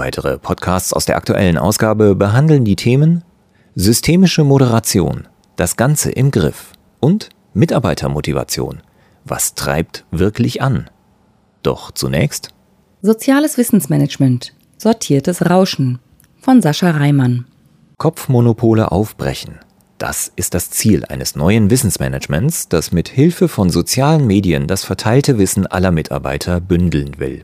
Weitere Podcasts aus der aktuellen Ausgabe behandeln die Themen Systemische Moderation, das Ganze im Griff und Mitarbeitermotivation. Was treibt wirklich an? Doch zunächst Soziales Wissensmanagement, sortiertes Rauschen von Sascha Reimann. Kopfmonopole aufbrechen. Das ist das Ziel eines neuen Wissensmanagements, das mit Hilfe von sozialen Medien das verteilte Wissen aller Mitarbeiter bündeln will.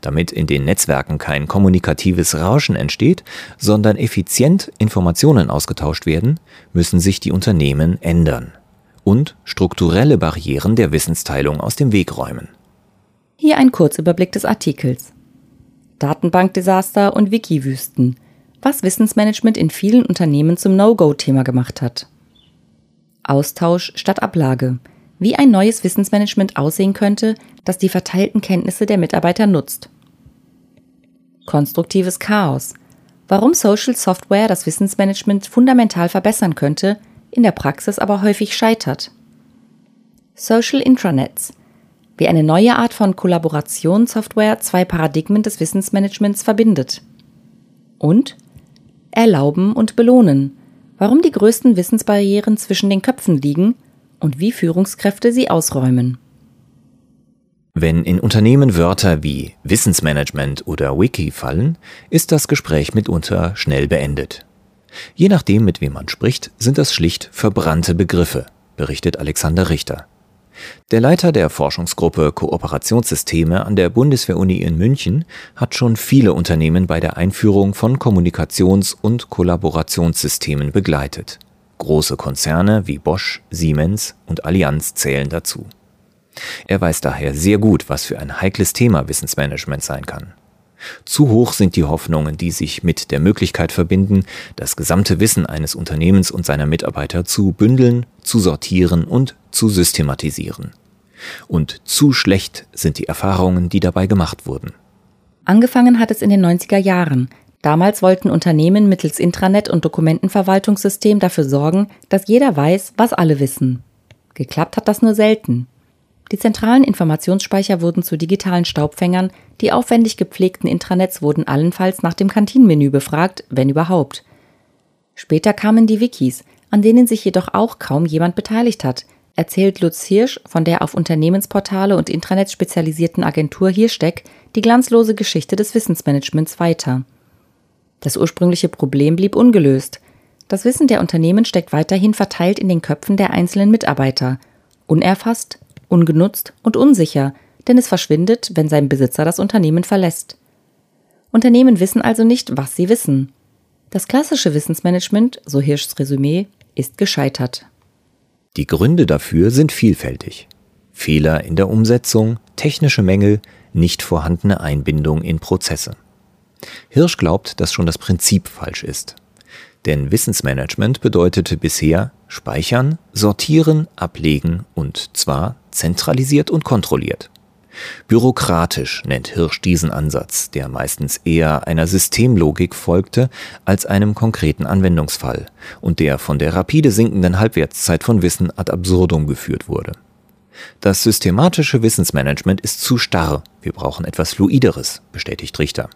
Damit in den Netzwerken kein kommunikatives Rauschen entsteht, sondern effizient Informationen ausgetauscht werden, müssen sich die Unternehmen ändern und strukturelle Barrieren der Wissensteilung aus dem Weg räumen. Hier ein Kurzüberblick des Artikels. Datenbankdesaster und Wikiwüsten. Was Wissensmanagement in vielen Unternehmen zum No-Go-Thema gemacht hat. Austausch statt Ablage wie ein neues Wissensmanagement aussehen könnte, das die verteilten Kenntnisse der Mitarbeiter nutzt. Konstruktives Chaos. Warum Social Software das Wissensmanagement fundamental verbessern könnte, in der Praxis aber häufig scheitert. Social Intranets. Wie eine neue Art von Kollaborationssoftware zwei Paradigmen des Wissensmanagements verbindet. Und Erlauben und Belohnen. Warum die größten Wissensbarrieren zwischen den Köpfen liegen und wie Führungskräfte sie ausräumen. Wenn in Unternehmen Wörter wie Wissensmanagement oder Wiki fallen, ist das Gespräch mitunter schnell beendet. Je nachdem, mit wem man spricht, sind das schlicht verbrannte Begriffe, berichtet Alexander Richter. Der Leiter der Forschungsgruppe Kooperationssysteme an der Bundeswehr-Uni in München hat schon viele Unternehmen bei der Einführung von Kommunikations- und Kollaborationssystemen begleitet. Große Konzerne wie Bosch, Siemens und Allianz zählen dazu. Er weiß daher sehr gut, was für ein heikles Thema Wissensmanagement sein kann. Zu hoch sind die Hoffnungen, die sich mit der Möglichkeit verbinden, das gesamte Wissen eines Unternehmens und seiner Mitarbeiter zu bündeln, zu sortieren und zu systematisieren. Und zu schlecht sind die Erfahrungen, die dabei gemacht wurden. Angefangen hat es in den 90er Jahren, Damals wollten Unternehmen mittels Intranet und Dokumentenverwaltungssystem dafür sorgen, dass jeder weiß, was alle wissen. Geklappt hat das nur selten. Die zentralen Informationsspeicher wurden zu digitalen Staubfängern, die aufwendig gepflegten Intranets wurden allenfalls nach dem Kantinenmenü befragt, wenn überhaupt. Später kamen die Wikis, an denen sich jedoch auch kaum jemand beteiligt hat, erzählt Lutz Hirsch von der auf Unternehmensportale und Intranets spezialisierten Agentur Hirsteck die glanzlose Geschichte des Wissensmanagements weiter. Das ursprüngliche Problem blieb ungelöst. Das Wissen der Unternehmen steckt weiterhin verteilt in den Köpfen der einzelnen Mitarbeiter. Unerfasst, ungenutzt und unsicher, denn es verschwindet, wenn sein Besitzer das Unternehmen verlässt. Unternehmen wissen also nicht, was sie wissen. Das klassische Wissensmanagement, so Hirschs Resümee, ist gescheitert. Die Gründe dafür sind vielfältig. Fehler in der Umsetzung, technische Mängel, nicht vorhandene Einbindung in Prozesse. Hirsch glaubt, dass schon das Prinzip falsch ist. Denn Wissensmanagement bedeutete bisher speichern, sortieren, ablegen und zwar zentralisiert und kontrolliert. Bürokratisch nennt Hirsch diesen Ansatz, der meistens eher einer Systemlogik folgte als einem konkreten Anwendungsfall und der von der rapide sinkenden Halbwertszeit von Wissen ad absurdum geführt wurde. Das systematische Wissensmanagement ist zu starr, wir brauchen etwas Fluideres, bestätigt Richter.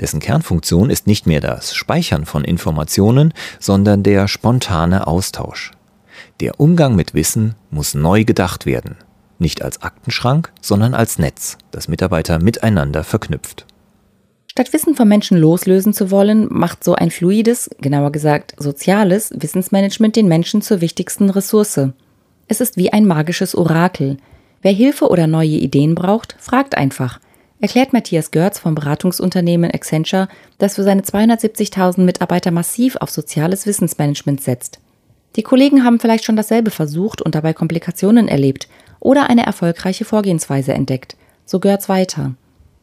Dessen Kernfunktion ist nicht mehr das Speichern von Informationen, sondern der spontane Austausch. Der Umgang mit Wissen muss neu gedacht werden, nicht als Aktenschrank, sondern als Netz, das Mitarbeiter miteinander verknüpft. Statt Wissen vom Menschen loslösen zu wollen, macht so ein fluides, genauer gesagt soziales Wissensmanagement den Menschen zur wichtigsten Ressource. Es ist wie ein magisches Orakel. Wer Hilfe oder neue Ideen braucht, fragt einfach erklärt Matthias Görz vom Beratungsunternehmen Accenture, das für seine 270.000 Mitarbeiter massiv auf soziales Wissensmanagement setzt. Die Kollegen haben vielleicht schon dasselbe versucht und dabei Komplikationen erlebt oder eine erfolgreiche Vorgehensweise entdeckt. So Görz weiter.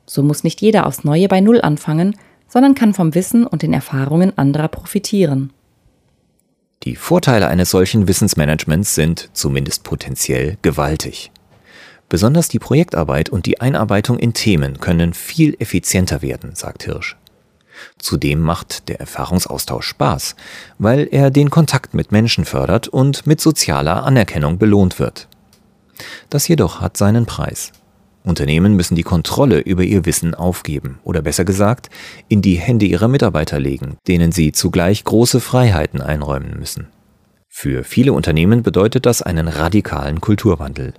So muss nicht jeder aufs Neue bei Null anfangen, sondern kann vom Wissen und den Erfahrungen anderer profitieren. Die Vorteile eines solchen Wissensmanagements sind, zumindest potenziell, gewaltig. Besonders die Projektarbeit und die Einarbeitung in Themen können viel effizienter werden, sagt Hirsch. Zudem macht der Erfahrungsaustausch Spaß, weil er den Kontakt mit Menschen fördert und mit sozialer Anerkennung belohnt wird. Das jedoch hat seinen Preis. Unternehmen müssen die Kontrolle über ihr Wissen aufgeben oder besser gesagt in die Hände ihrer Mitarbeiter legen, denen sie zugleich große Freiheiten einräumen müssen. Für viele Unternehmen bedeutet das einen radikalen Kulturwandel.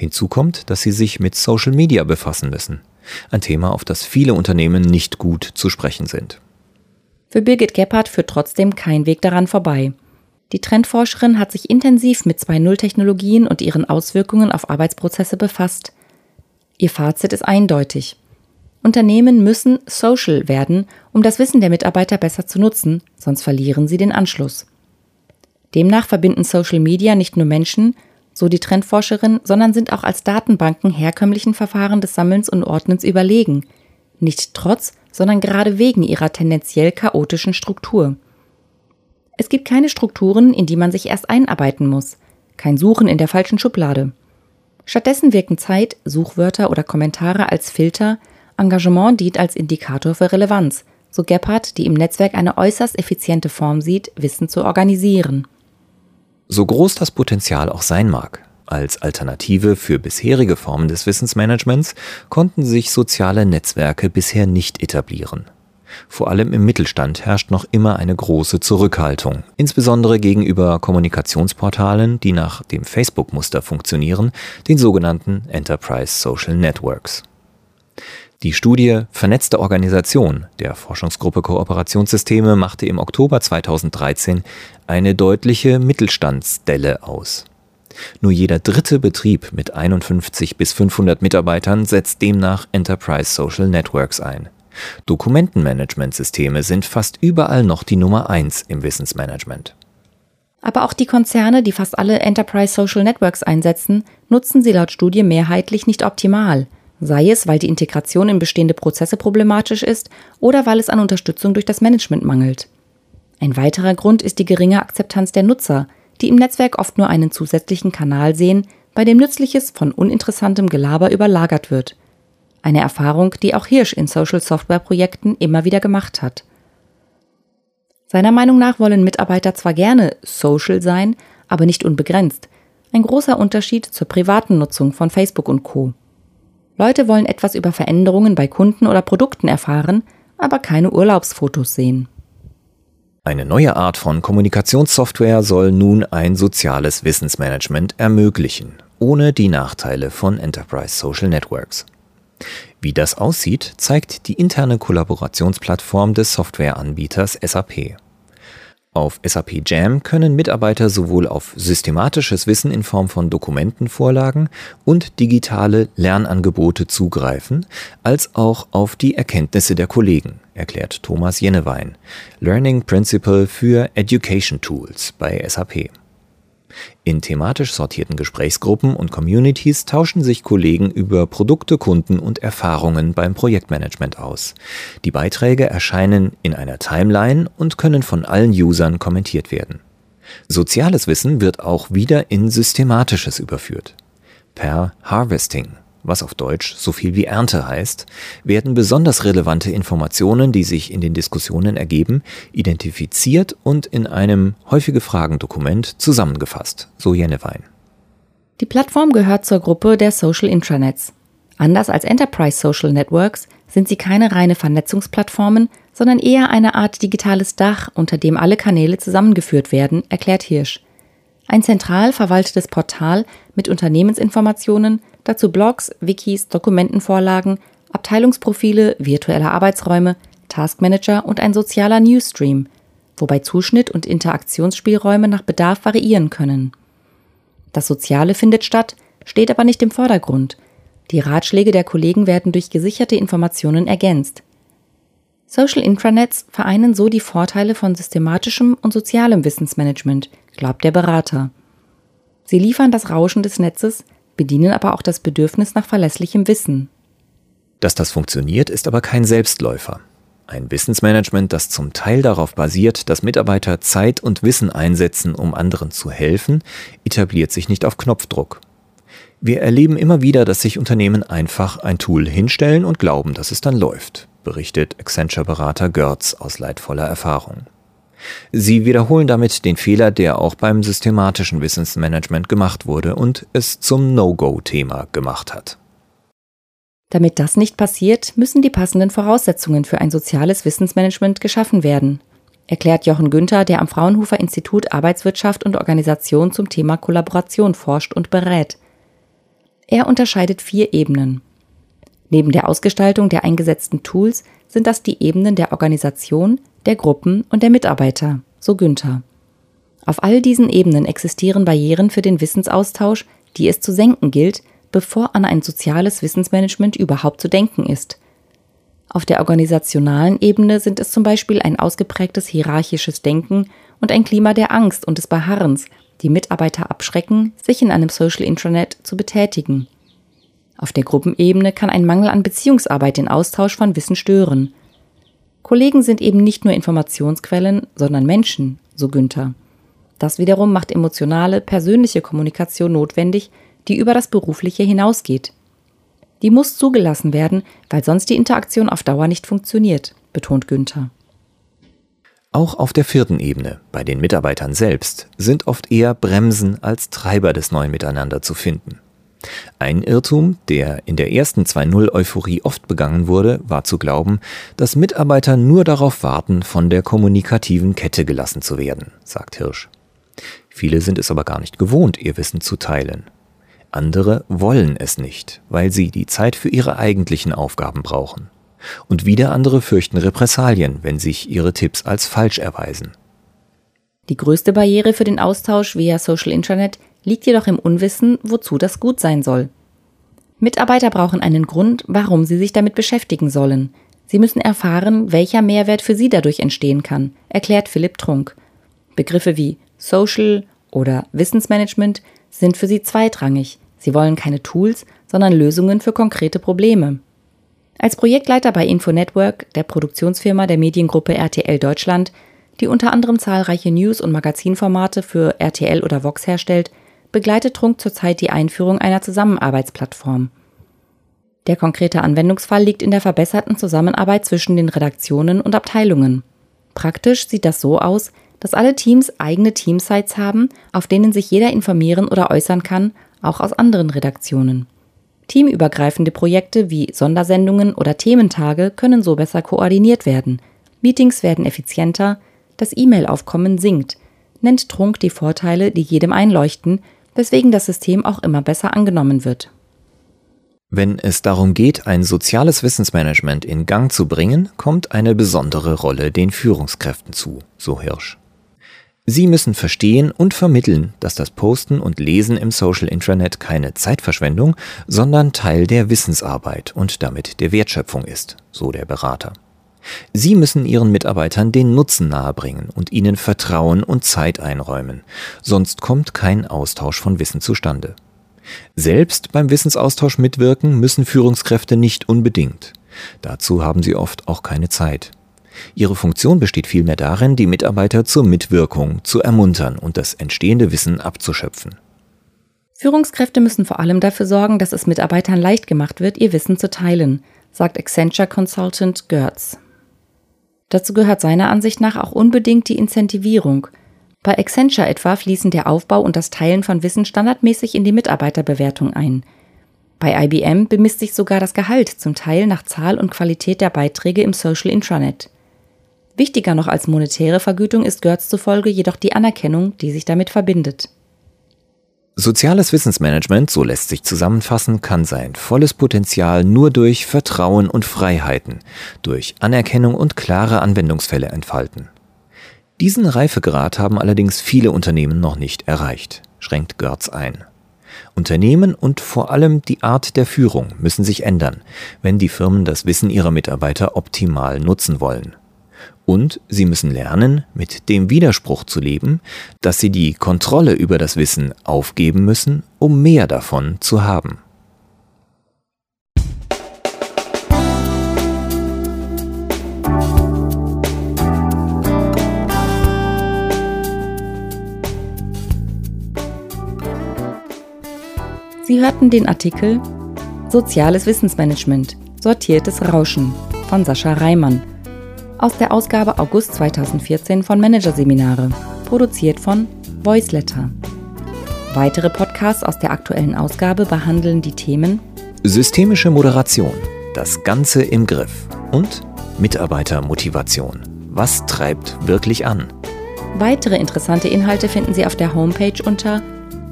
Hinzu kommt, dass sie sich mit Social Media befassen müssen, ein Thema, auf das viele Unternehmen nicht gut zu sprechen sind. Für Birgit Gebhardt führt trotzdem kein Weg daran vorbei. Die Trendforscherin hat sich intensiv mit 2.0-Technologien und ihren Auswirkungen auf Arbeitsprozesse befasst. Ihr Fazit ist eindeutig. Unternehmen müssen social werden, um das Wissen der Mitarbeiter besser zu nutzen, sonst verlieren sie den Anschluss. Demnach verbinden Social Media nicht nur Menschen, so die Trendforscherin, sondern sind auch als Datenbanken herkömmlichen Verfahren des Sammelns und Ordnens überlegen, nicht trotz, sondern gerade wegen ihrer tendenziell chaotischen Struktur. Es gibt keine Strukturen, in die man sich erst einarbeiten muss, kein Suchen in der falschen Schublade. Stattdessen wirken Zeit, Suchwörter oder Kommentare als Filter, Engagement dient als Indikator für Relevanz, so Gebhardt, die im Netzwerk eine äußerst effiziente Form sieht, Wissen zu organisieren. So groß das Potenzial auch sein mag, als Alternative für bisherige Formen des Wissensmanagements konnten sich soziale Netzwerke bisher nicht etablieren. Vor allem im Mittelstand herrscht noch immer eine große Zurückhaltung, insbesondere gegenüber Kommunikationsportalen, die nach dem Facebook-Muster funktionieren, den sogenannten Enterprise Social Networks. Die Studie Vernetzte Organisation der Forschungsgruppe Kooperationssysteme machte im Oktober 2013 eine deutliche Mittelstandsdelle aus. Nur jeder dritte Betrieb mit 51 bis 500 Mitarbeitern setzt demnach Enterprise Social Networks ein. Dokumentenmanagementsysteme sind fast überall noch die Nummer eins im Wissensmanagement. Aber auch die Konzerne, die fast alle Enterprise Social Networks einsetzen, nutzen sie laut Studie mehrheitlich nicht optimal – sei es, weil die Integration in bestehende Prozesse problematisch ist oder weil es an Unterstützung durch das Management mangelt. Ein weiterer Grund ist die geringe Akzeptanz der Nutzer, die im Netzwerk oft nur einen zusätzlichen Kanal sehen, bei dem Nützliches von uninteressantem Gelaber überlagert wird. Eine Erfahrung, die auch Hirsch in Social Software Projekten immer wieder gemacht hat. Seiner Meinung nach wollen Mitarbeiter zwar gerne social sein, aber nicht unbegrenzt. Ein großer Unterschied zur privaten Nutzung von Facebook und Co. Leute wollen etwas über Veränderungen bei Kunden oder Produkten erfahren, aber keine Urlaubsfotos sehen. Eine neue Art von Kommunikationssoftware soll nun ein soziales Wissensmanagement ermöglichen, ohne die Nachteile von Enterprise Social Networks. Wie das aussieht, zeigt die interne Kollaborationsplattform des Softwareanbieters SAP. Auf SAP Jam können Mitarbeiter sowohl auf systematisches Wissen in Form von Dokumentenvorlagen und digitale Lernangebote zugreifen, als auch auf die Erkenntnisse der Kollegen, erklärt Thomas Jennewein, Learning Principle für Education Tools bei SAP. In thematisch sortierten Gesprächsgruppen und Communities tauschen sich Kollegen über Produkte, Kunden und Erfahrungen beim Projektmanagement aus. Die Beiträge erscheinen in einer Timeline und können von allen Usern kommentiert werden. Soziales Wissen wird auch wieder in Systematisches überführt. Per Harvesting was auf Deutsch so viel wie Ernte heißt, werden besonders relevante Informationen, die sich in den Diskussionen ergeben, identifiziert und in einem häufige Fragen-Dokument zusammengefasst, so Jennewein. Die Plattform gehört zur Gruppe der Social Intranets. Anders als Enterprise Social Networks sind sie keine reine Vernetzungsplattformen, sondern eher eine Art digitales Dach, unter dem alle Kanäle zusammengeführt werden, erklärt Hirsch. Ein zentral verwaltetes Portal mit Unternehmensinformationen, Dazu Blogs, Wikis, Dokumentenvorlagen, Abteilungsprofile, virtuelle Arbeitsräume, Taskmanager und ein sozialer Newsstream, wobei Zuschnitt und Interaktionsspielräume nach Bedarf variieren können. Das Soziale findet statt, steht aber nicht im Vordergrund. Die Ratschläge der Kollegen werden durch gesicherte Informationen ergänzt. Social Intranets vereinen so die Vorteile von systematischem und sozialem Wissensmanagement, glaubt der Berater. Sie liefern das Rauschen des Netzes, bedienen aber auch das Bedürfnis nach verlässlichem Wissen. Dass das funktioniert, ist aber kein Selbstläufer. Ein Wissensmanagement, das zum Teil darauf basiert, dass Mitarbeiter Zeit und Wissen einsetzen, um anderen zu helfen, etabliert sich nicht auf Knopfdruck. Wir erleben immer wieder, dass sich Unternehmen einfach ein Tool hinstellen und glauben, dass es dann läuft, berichtet Accenture-Berater Görz aus leidvoller Erfahrung. Sie wiederholen damit den Fehler, der auch beim systematischen Wissensmanagement gemacht wurde und es zum No-Go-Thema gemacht hat. Damit das nicht passiert, müssen die passenden Voraussetzungen für ein soziales Wissensmanagement geschaffen werden, erklärt Jochen Günther, der am Fraunhofer Institut Arbeitswirtschaft und Organisation zum Thema Kollaboration forscht und berät. Er unterscheidet vier Ebenen. Neben der Ausgestaltung der eingesetzten Tools sind das die Ebenen der Organisation, der Gruppen und der Mitarbeiter, so Günther. Auf all diesen Ebenen existieren Barrieren für den Wissensaustausch, die es zu senken gilt, bevor an ein soziales Wissensmanagement überhaupt zu denken ist. Auf der organisationalen Ebene sind es zum Beispiel ein ausgeprägtes hierarchisches Denken und ein Klima der Angst und des Beharrens, die Mitarbeiter abschrecken, sich in einem Social Intranet zu betätigen. Auf der Gruppenebene kann ein Mangel an Beziehungsarbeit den Austausch von Wissen stören. Kollegen sind eben nicht nur Informationsquellen, sondern Menschen, so Günther. Das wiederum macht emotionale, persönliche Kommunikation notwendig, die über das Berufliche hinausgeht. Die muss zugelassen werden, weil sonst die Interaktion auf Dauer nicht funktioniert, betont Günther. Auch auf der vierten Ebene, bei den Mitarbeitern selbst, sind oft eher Bremsen als Treiber des neuen Miteinander zu finden. Ein Irrtum, der in der ersten 2.0-Euphorie oft begangen wurde, war zu glauben, dass Mitarbeiter nur darauf warten, von der kommunikativen Kette gelassen zu werden, sagt Hirsch. Viele sind es aber gar nicht gewohnt, ihr Wissen zu teilen. Andere wollen es nicht, weil sie die Zeit für ihre eigentlichen Aufgaben brauchen. Und wieder andere fürchten Repressalien, wenn sich ihre Tipps als falsch erweisen. Die größte Barriere für den Austausch via Social Intranet liegt jedoch im Unwissen, wozu das gut sein soll. Mitarbeiter brauchen einen Grund, warum sie sich damit beschäftigen sollen. Sie müssen erfahren, welcher Mehrwert für sie dadurch entstehen kann, erklärt Philipp Trunk. Begriffe wie Social oder Wissensmanagement sind für sie zweitrangig. Sie wollen keine Tools, sondern Lösungen für konkrete Probleme. Als Projektleiter bei Infonetwork, der Produktionsfirma der Mediengruppe RTL Deutschland, die unter anderem zahlreiche News- und Magazinformate für RTL oder Vox herstellt, begleitet Trunk zurzeit die Einführung einer Zusammenarbeitsplattform. Der konkrete Anwendungsfall liegt in der verbesserten Zusammenarbeit zwischen den Redaktionen und Abteilungen. Praktisch sieht das so aus, dass alle Teams eigene Teamsites haben, auf denen sich jeder informieren oder äußern kann, auch aus anderen Redaktionen. Teamübergreifende Projekte wie Sondersendungen oder Thementage können so besser koordiniert werden. Meetings werden effizienter, das E-Mail-Aufkommen sinkt, nennt Trunk die Vorteile, die jedem einleuchten, weswegen das System auch immer besser angenommen wird. Wenn es darum geht, ein soziales Wissensmanagement in Gang zu bringen, kommt eine besondere Rolle den Führungskräften zu, so Hirsch. Sie müssen verstehen und vermitteln, dass das Posten und Lesen im Social Intranet keine Zeitverschwendung, sondern Teil der Wissensarbeit und damit der Wertschöpfung ist, so der Berater. Sie müssen Ihren Mitarbeitern den Nutzen nahebringen und ihnen Vertrauen und Zeit einräumen, sonst kommt kein Austausch von Wissen zustande. Selbst beim Wissensaustausch mitwirken müssen Führungskräfte nicht unbedingt. Dazu haben sie oft auch keine Zeit. Ihre Funktion besteht vielmehr darin, die Mitarbeiter zur Mitwirkung zu ermuntern und das entstehende Wissen abzuschöpfen. Führungskräfte müssen vor allem dafür sorgen, dass es Mitarbeitern leicht gemacht wird, ihr Wissen zu teilen, sagt Accenture Consultant Gertz. Dazu gehört seiner Ansicht nach auch unbedingt die Incentivierung. Bei Accenture etwa fließen der Aufbau und das Teilen von Wissen standardmäßig in die Mitarbeiterbewertung ein. Bei IBM bemisst sich sogar das Gehalt zum Teil nach Zahl und Qualität der Beiträge im Social Intranet. Wichtiger noch als monetäre Vergütung ist Görz zufolge jedoch die Anerkennung, die sich damit verbindet. Soziales Wissensmanagement, so lässt sich zusammenfassen, kann sein volles Potenzial nur durch Vertrauen und Freiheiten, durch Anerkennung und klare Anwendungsfälle entfalten. Diesen Reifegrad haben allerdings viele Unternehmen noch nicht erreicht, schränkt Görz ein. Unternehmen und vor allem die Art der Führung müssen sich ändern, wenn die Firmen das Wissen ihrer Mitarbeiter optimal nutzen wollen. Und sie müssen lernen, mit dem Widerspruch zu leben, dass sie die Kontrolle über das Wissen aufgeben müssen, um mehr davon zu haben. Sie hörten den Artikel Soziales Wissensmanagement, sortiertes Rauschen von Sascha Reimann aus der Ausgabe August 2014 von Managerseminare, produziert von Voiceletter. Weitere Podcasts aus der aktuellen Ausgabe behandeln die Themen Systemische Moderation, das Ganze im Griff und Mitarbeitermotivation. Was treibt wirklich an? Weitere interessante Inhalte finden Sie auf der Homepage unter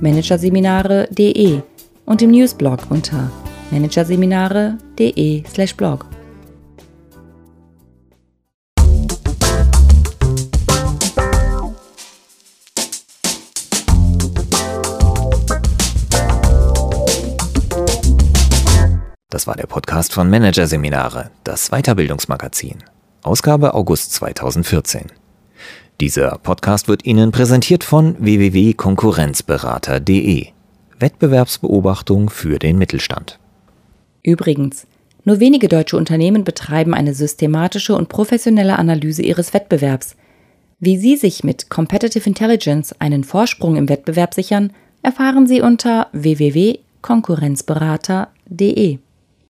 managerseminare.de und im Newsblog unter managerseminare.de/blog. Das war der Podcast von Managerseminare, das Weiterbildungsmagazin. Ausgabe August 2014. Dieser Podcast wird Ihnen präsentiert von www.konkurrenzberater.de. Wettbewerbsbeobachtung für den Mittelstand. Übrigens, nur wenige deutsche Unternehmen betreiben eine systematische und professionelle Analyse ihres Wettbewerbs. Wie Sie sich mit Competitive Intelligence einen Vorsprung im Wettbewerb sichern, erfahren Sie unter www.konkurrenzberater.de.